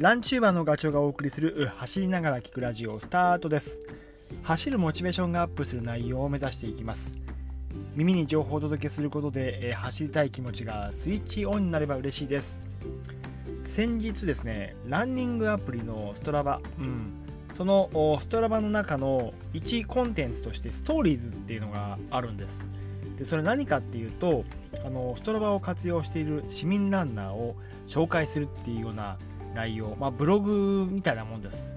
ランチューバーのガチョウがお送りする走りながら聞くラジオスタートです。走るモチベーションがアップする内容を目指していきます。耳に情報をお届けすることで、え走りたい気持ちがスイッチオンになれば嬉しいです。先日ですねランニングアプリのストラバ、うん、そのストラバの中の1コンテンツとしてストーリーズっていうのがあるんです。でそれ何かっていうとあのストラバを活用している市民ランナーを紹介するっていうような内容、まあ、ブログみたいなもんです。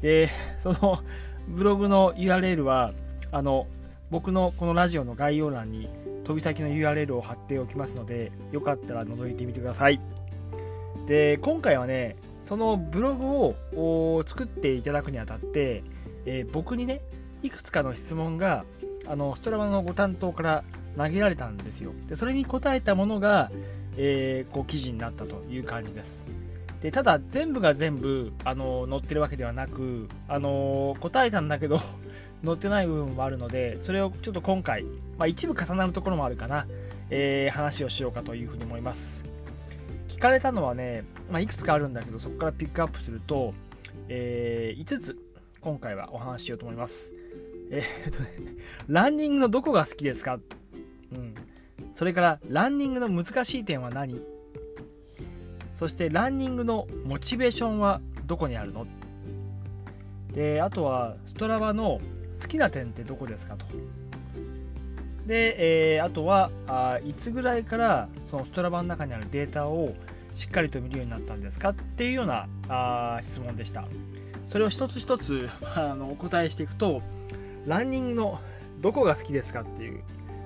で、そのブログの URL は、あの、僕のこのラジオの概要欄に飛び先の URL を貼っておきますので、よかったら覗いてみてください。で、今回はね、そのブログを作っていただくにあたって、えー、僕にね、いくつかの質問が、あの、ストラバのご担当から投げられたんですよ。で、それに答えたものが、えー、こう記事になったという感じです。でただ全部が全部あの載ってるわけではなくあの答えたんだけど 載ってない部分もあるのでそれをちょっと今回、まあ、一部重なるところもあるかな、えー、話をしようかというふうに思います。聞かれたのはね、まあ、いくつかあるんだけどそこからピックアップすると、えー、5つ今回はお話ししようと思います。えー、っとねランニングのどこが好きですか？うん。それからランニングの難しい点は何？そしてランニングのモチベーションはどこにあるの？であとはストラバの好きな点ってどこですかと。で、えー、あとはあいつぐらいからそのストラバの中にあるデータをしっかりと見るようになったんですかっていうようなあ質問でした。それを一つ一つ あのお答えしていくとランニングのどこが好きですかっていう、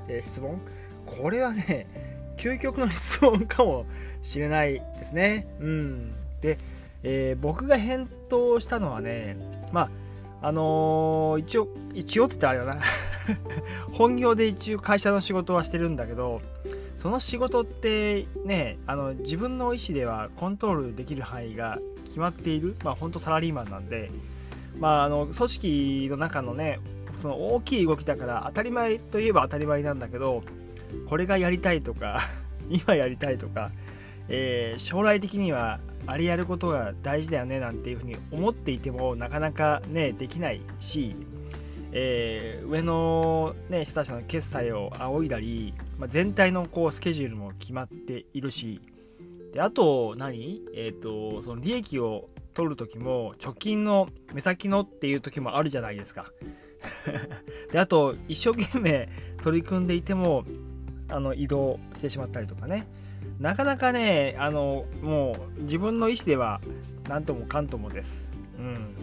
えー、質問。これはね究極の質問かもしれないですね。うん。で、えー、僕が返答したのはね、まあ、あのー、一応、一応って言ったらあれだな 本業で一応会社の仕事はしてるんだけど、その仕事ってね、あの自分の意思ではコントロールできる範囲が決まっている、まあ本当サラリーマンなんで、まああの組織の中のね、その大きい動きだから当たり前といえば当たり前なんだけど、これがやりたいとか 今やりたいとか、えー、将来的にはあれやることが大事だよねなんていうふうに思っていてもなかなかねできないし、えー、上の、ね、人たちの決済を仰いだり、まあ、全体のこうスケジュールも決まっているしであと何？えっ、ー、とその利益を取る時も貯金の目先のっていう時もあるじゃないですか。であと一生懸命取り組んでいてもあの移動してしまったりとかねなかなかねあのもう自分の意思では何ともかんともです。うん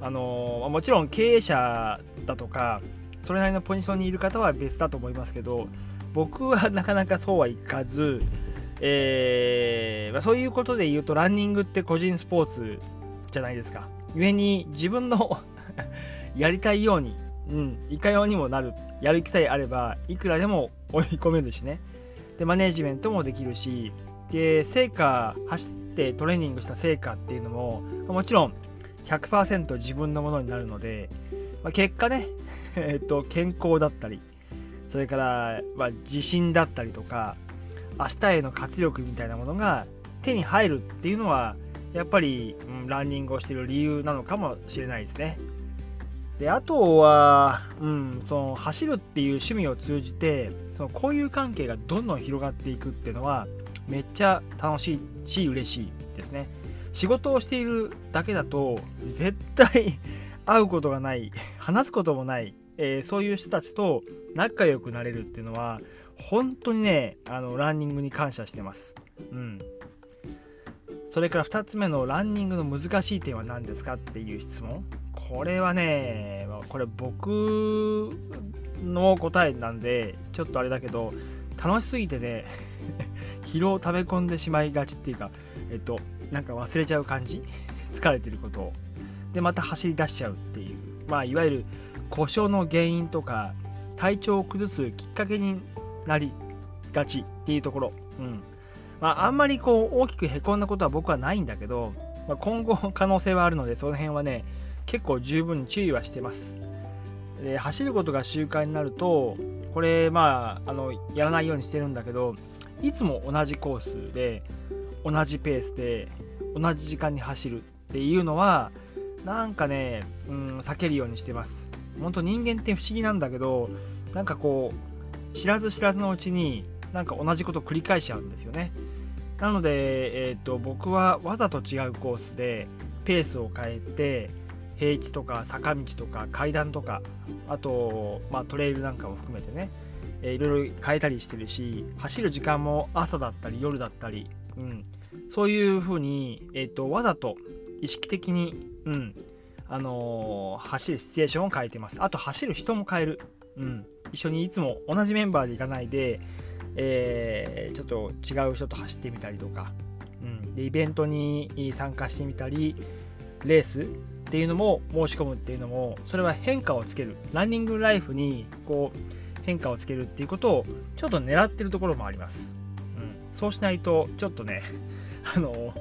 あのもちろん経営者だとかそれなりのポジションにいる方は別だと思いますけど僕は なかなかそうはいかず、えーまあ、そういうことで言うとランニングって個人スポーツじゃないですか。故に自分の やりたいように、うん、いかようにもなるやる気さえあればいくらでも追い込めるしねでマネジメントもできるしで成果走ってトレーニングした成果っていうのももちろん100%自分のものになるので、まあ、結果ね、えっと健康だったりそれから、まあ、自信だったりとか明日への活力みたいなものが手に入るっていうのはやっぱり、うん、ランニングをしてる理由なのかもしれないですね。であとは、うん、その走るっていう趣味を通じてその交友関係がどんどん広がっていくっていうのはめっちゃ楽しいし嬉しいですね。仕事をしているだけだと絶対 会うことがない話すこともない、えー、そういう人たちと仲良くなれるっていうのは本当にねあのランニングに感謝してます。うん。それから2つ目のランニングの難しい点は何ですかっていう質問。これはね、これ僕の答えなんで、ちょっとあれだけど、楽しすぎてね、疲労を溜め込んでしまいがちっていうか、えっと、なんか忘れちゃう感じ？疲れてることを。で、また走り出しちゃうっていう、まあ、いわゆる故障の原因とか、体調を崩すきっかけになりがちっていうところ。うん。まあ、あんまりこう大きくへこんだことは僕はないんだけど、まあ、今後可能性はあるので、その辺はね、結構十分注意はしてます。で走ることが習慣になるとこれまああのやらないようにしてるんだけどいつも同じコースで同じペースで同じ時間に走るっていうのはなんかね、うん、避けるようにしてます本当人間って不思議なんだけどなんかこう知らず知らずのうちになんか同じことを繰り返しちゃうんですよねなので、えーと、僕はわざと違うコースでペースを変えて平地とか坂道とか階段とかあと、まあ、トレイルなんかを含めてね、えー、いろいろ変えたりしてるし走る時間も朝だったり夜だったり、うん、そういうふうに、えーと、わざと意識的に、うん。あのー、走るシチュエーションを変えてます。あと走る人も変える、うん、一緒にいつも同じメンバーで行かないでえー、ちょっと違う人と走ってみたりとか、うん、でイベントに参加してみたりレースっていうのも申し込むっていうのもそれは変化をつける。ランニングライフにこう変化をつけるっていうことをちょっと狙ってるところもあります、うん、そうしないとちょっとね あの、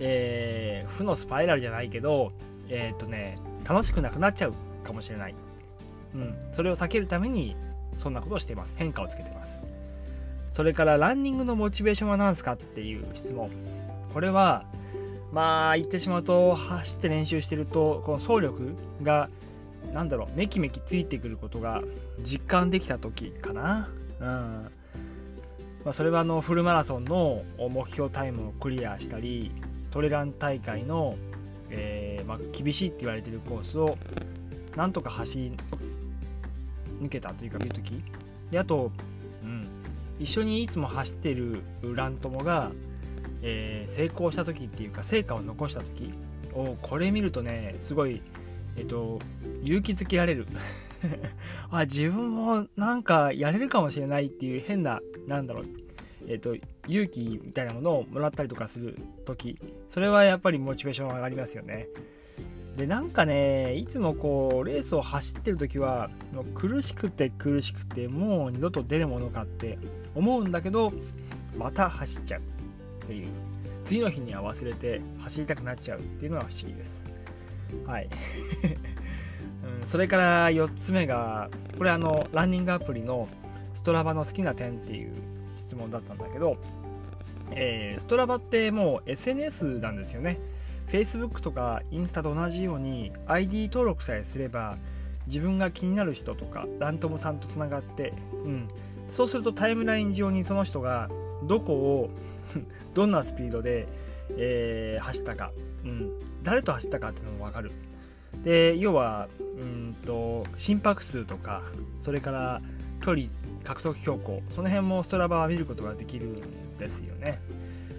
えー、負のスパイラルじゃないけどえっ、とね楽しくなくなっちゃうかもしれない、うん、それを避けるためにそんなことをしています。変化をつけてます。それからランニングのモチベーションは何ですかっていう質問。これはまあ言ってしまうと走って練習してるとこの走力が何だろうめきめきついてくることが実感できた時かな。うん。まあ、それはあのフルマラソンの目標タイムをクリアしたりトレラン大会の、えー、まあ、厳しいって言われてるコースをなんとか走り抜けたというか見るときであと、うん、一緒にいつも走ってるラン友が、えー、成功した時っていうか成果を残した時をこれ見るとねすごい、えっと、勇気づけられる。あ自分もなんかやれるかもしれないっていう変ななんだろうえっと勇気みたいなものをもらったりとかする時それはやっぱりモチベーション上がりますよね。でなんかねいつもこうレースを走ってる時は苦しくて苦しくてもう二度と出るものかって思うんだけどまた走っちゃう。っていう。次の日には忘れて走りたくなっちゃうっていうのが不思議です。はい、うん、それから4つ目がこれあのランニングアプリのストラバの好きな点っていう質問だったんだけど、えー、ストラバってもう SNS なんですよね。Facebook とかインスタと同じように ID 登録さえすれば自分が気になる人とかラントムさんとつながって、うん、そうするとタイムライン上にその人がどこを どんなスピードで、えー、走ったか、うん、誰と走ったかっていうのも分かる。で要はうんと心拍数とかそれから距離獲得標高その辺もストラバは見ることができるんですよね、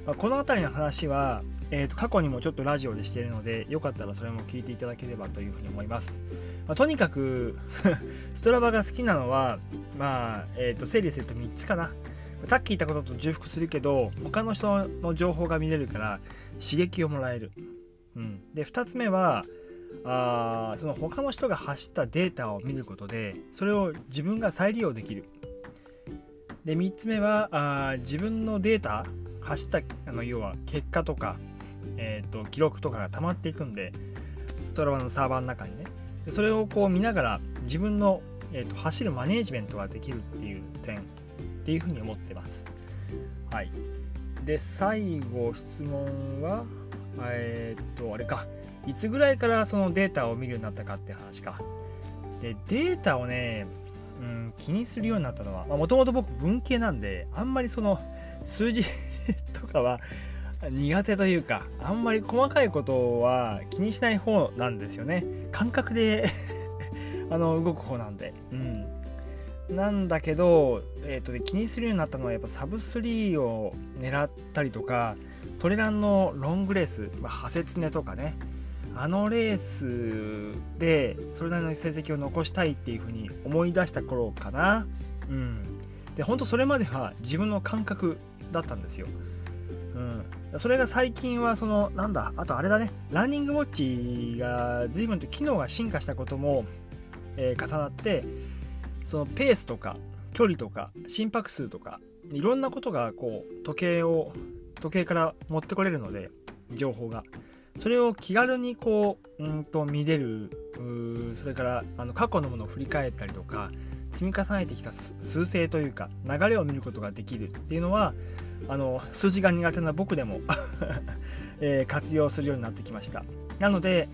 まあ、この辺りの話はえー、と過去にもちょっとラジオでしているのでよかったらそれも聞いていただければというふうに思います、まあ、とにかく ストラバが好きなのはまあ、えー、と整理すると3つかな。さっき言ったことと重複するけど他の人の情報が見れるから刺激をもらえる、うん、で2つ目はあその他の人が発したデータを見ることでそれを自分が再利用できる。で3つ目はあ自分のデータ走ったあの要は結果とかえーと、記録とかが溜まっていくんでストラバのサーバーの中にね。それをこう見ながら自分の、えーと、走るマネージメントができるっていう点。っていうふうに思ってます。はい。で最後質問はえっ、とあれか。いつぐらいからそのデータを見るようになったかって話か。でデータをね、うん、気にするようになったのはもともと僕文系なんであんまりその数字 とかは苦手というかあんまり細かいことは気にしない方なんですよね。感覚で あの動く方なんで。うん。なんだけど、えーとね、気にするようになったのはやっぱサブ3を狙ったりとかトレランのロングレース、まあ、ハセツネとかね。あのレースでそれなりの成績を残したいっていうふうに思い出した頃かな。うん。で本当それまでは自分の感覚だったんですよ。うん、それが最近はそのなんだあとあれだね。ランニングウォッチが随分と機能が進化したことも、えー、重なってそのペースとか距離とか心拍数とかいろんなことがこう時計を時計から持ってこれるので情報が。それを気軽にこううんと見れるそれからあの過去のものを振り返ったりとか積み重ねてきた数勢というか流れを見ることができるっていうのはあの数字が苦手な僕でも えー、活用するようになってきました。なので、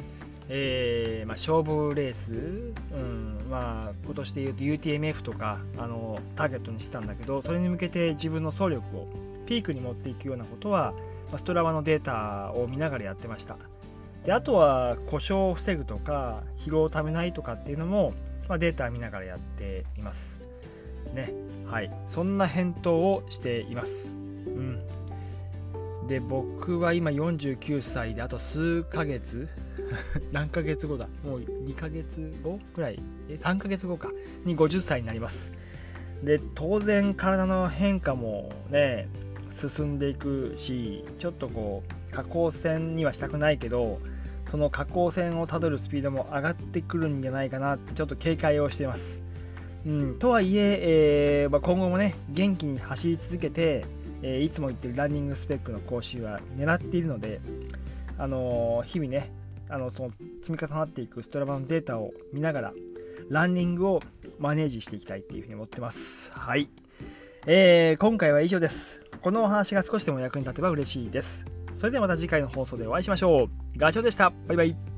えー、まあ、勝負レース、うんまあ、今年でいうと UTMF とかあのターゲットにしてたんだけどそれに向けて自分の走力をピークに持っていくようなことは、まあ、ストラバのデータを見ながらやってました。であとは故障を防ぐとか疲労をためないとかっていうのも、まあ、データ見ながらやっています。ねはい。そんな返答をしています。うん。で僕は今49歳であと数ヶ月 何ヶ月後だ？もう2ヶ月後くらい？え3ヶ月後か。に50歳になります。で当然体の変化もね進んでいくしちょっとこう下降線にはしたくないけどその下降線をたどるスピードも上がってくるんじゃないかなってちょっと警戒をしています。うん、とはいええー、まあ、今後もね元気に走り続けて、えー、いつも言ってるランニングスペックの更新は狙っているので、あのー、日々ねあのその積み重なっていくストラバのデータを見ながらランニングをマネージしていきたいっていうふうに思ってます。はい。えー、今回は以上です。このお話が少しでも役に立てば嬉しいです。それではまた次回の放送でお会いしましょう。ガチョウでした。バイバイ。